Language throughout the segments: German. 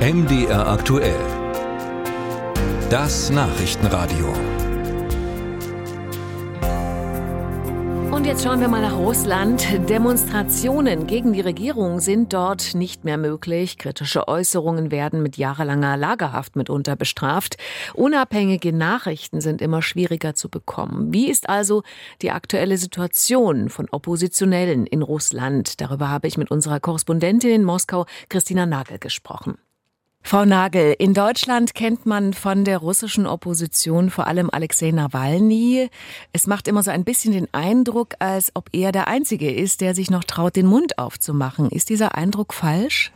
MDR aktuell. Das Nachrichtenradio. Und jetzt schauen wir mal nach Russland. Demonstrationen gegen die Regierung sind dort nicht mehr möglich. Kritische Äußerungen werden mit jahrelanger Lagerhaft mitunter bestraft. Unabhängige Nachrichten sind immer schwieriger zu bekommen. Wie ist also die aktuelle Situation von Oppositionellen in Russland? Darüber habe ich mit unserer Korrespondentin in Moskau, Christina Nagel, gesprochen. Frau Nagel, in Deutschland kennt man von der russischen Opposition vor allem Alexei Nawalny. Es macht immer so ein bisschen den Eindruck, als ob er der Einzige ist, der sich noch traut, den Mund aufzumachen. Ist dieser Eindruck falsch?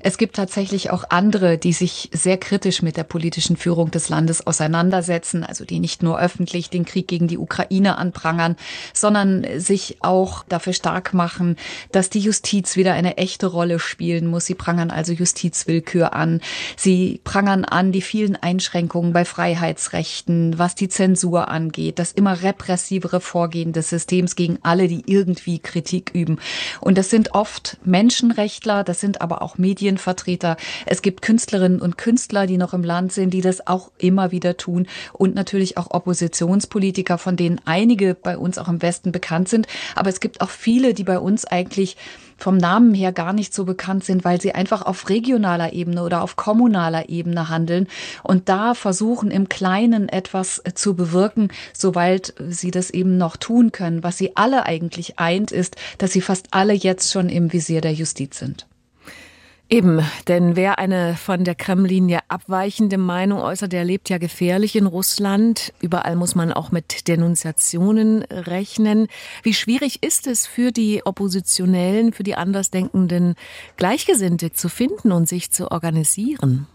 Es gibt tatsächlich auch andere, die sich sehr kritisch mit der politischen Führung des Landes auseinandersetzen, also die nicht nur öffentlich den Krieg gegen die Ukraine anprangern, sondern sich auch dafür stark machen, dass die Justiz wieder eine echte Rolle spielen muss. Sie prangern also Justizwillkür an. Sie prangern an die vielen Einschränkungen bei Freiheitsrechten, was die Zensur angeht, das immer repressivere Vorgehen des Systems gegen alle, die irgendwie Kritik üben. Und das sind oft Menschenrechtler, das sind aber auch auch Medienvertreter. Es gibt Künstlerinnen und Künstler, die noch im Land sind, die das auch immer wieder tun. Und natürlich auch Oppositionspolitiker, von denen einige bei uns auch im Westen bekannt sind. Aber es gibt auch viele, die bei uns eigentlich vom Namen her gar nicht so bekannt sind, weil sie einfach auf regionaler Ebene oder auf kommunaler Ebene handeln und da versuchen im Kleinen etwas zu bewirken, soweit sie das eben noch tun können. Was sie alle eigentlich eint, ist, dass sie fast alle jetzt schon im Visier der Justiz sind. Eben, denn wer eine von der Kreml-Linie abweichende Meinung äußert, der lebt ja gefährlich in Russland. Überall muss man auch mit Denunziationen rechnen. Wie schwierig ist es für die Oppositionellen, für die Andersdenkenden Gleichgesinnte zu finden und sich zu organisieren?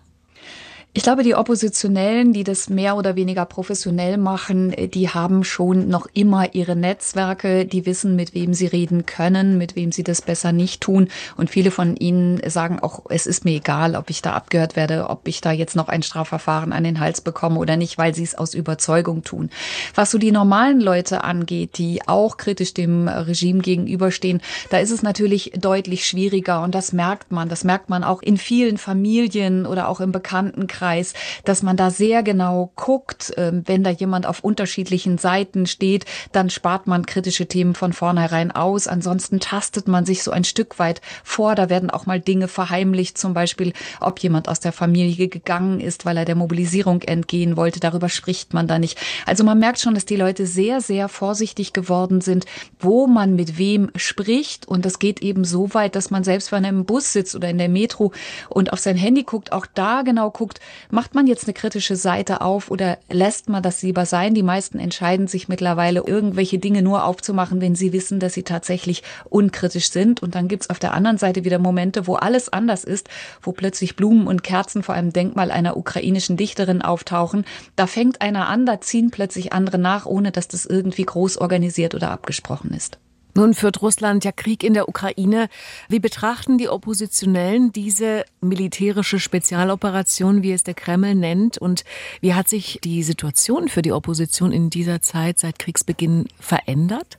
Ich glaube, die Oppositionellen, die das mehr oder weniger professionell machen, die haben schon noch immer ihre Netzwerke, die wissen, mit wem sie reden können, mit wem sie das besser nicht tun. Und viele von ihnen sagen auch, es ist mir egal, ob ich da abgehört werde, ob ich da jetzt noch ein Strafverfahren an den Hals bekomme oder nicht, weil sie es aus Überzeugung tun. Was so die normalen Leute angeht, die auch kritisch dem Regime gegenüberstehen, da ist es natürlich deutlich schwieriger und das merkt man. Das merkt man auch in vielen Familien oder auch im Bekanntenkreis Bekanntenkreis, dass man da sehr genau guckt, ähm, wenn da jemand auf unterschiedlichen Seiten steht, dann spart man kritische Themen von vornherein aus. Ansonsten tastet man sich so ein Stück weit vor. Da werden auch mal Dinge verheimlicht, zum Beispiel, ob jemand aus der Familie gegangen ist, weil er der Mobilisierung entgehen wollte. Darüber spricht man da nicht. Also man merkt schon, dass die Leute sehr, sehr vorsichtig geworden sind, wo man mit wem spricht. Und das geht eben so weit, dass man selbst, wenn er im Bus sitzt oder in der Metro und auf sein Handy guckt, auch da genau guckt, Macht man jetzt eine kritische Seite auf oder lässt man das lieber sein? Die meisten entscheiden sich mittlerweile, irgendwelche Dinge nur aufzumachen, wenn sie wissen, dass sie tatsächlich unkritisch sind. Und dann gibt's auf der anderen Seite wieder Momente, wo alles anders ist, wo plötzlich Blumen und Kerzen vor einem Denkmal einer ukrainischen Dichterin auftauchen. Da fängt einer an, da ziehen plötzlich andere nach, ohne dass das irgendwie groß organisiert oder abgesprochen ist. Nun führt Russland ja Krieg in der Ukraine. Wie betrachten die Oppositionellen diese militärische Spezialoperation, wie es der Kreml nennt? Und wie hat sich die Situation für die Opposition in dieser Zeit seit Kriegsbeginn verändert?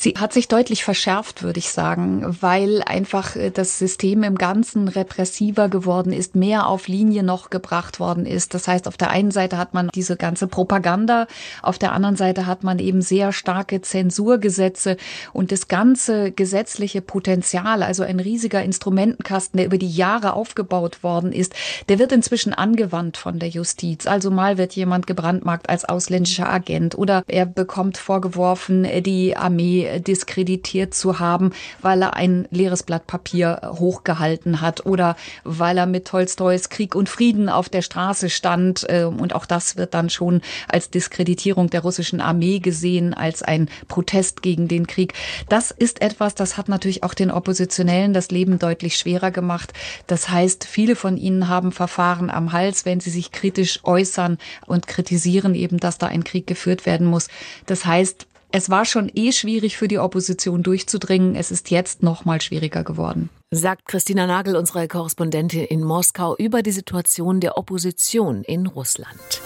Sie hat sich deutlich verschärft, würde ich sagen, weil einfach äh, das System im Ganzen repressiver geworden ist, mehr auf Linie noch gebracht worden ist. Das heißt, auf der einen Seite hat man diese ganze Propaganda, auf der anderen Seite hat man eben sehr starke Zensurgesetze und das ganze gesetzliche Potenzial, also ein riesiger Instrumentenkasten, der über die Jahre aufgebaut worden ist, der wird inzwischen angewandt von der Justiz. Also mal wird jemand gebrandmarkt als ausländischer Agent oder er bekommt vorgeworfen, die Armee diskreditiert zu haben, weil er ein leeres Blatt Papier hochgehalten hat oder weil er mit Tolstois Krieg und Frieden auf der Straße stand. Ähm, und auch das wird dann schon als Diskreditierung der russischen Armee gesehen, als ein Protest gegen den Krieg. Das ist etwas, das hat natürlich auch den Oppositionellen das Leben deutlich schwerer gemacht. Das heißt, viele von ihnen haben Verfahren am Hals, wenn sie sich kritisch äußern und kritisieren eben, dass da ein Krieg geführt werden muss. Das heißt, es war schon eh schwierig für die Opposition durchzudringen. Es ist jetzt noch mal schwieriger geworden. Sagt Christina Nagel, unsere Korrespondentin in Moskau, über die Situation der Opposition in Russland.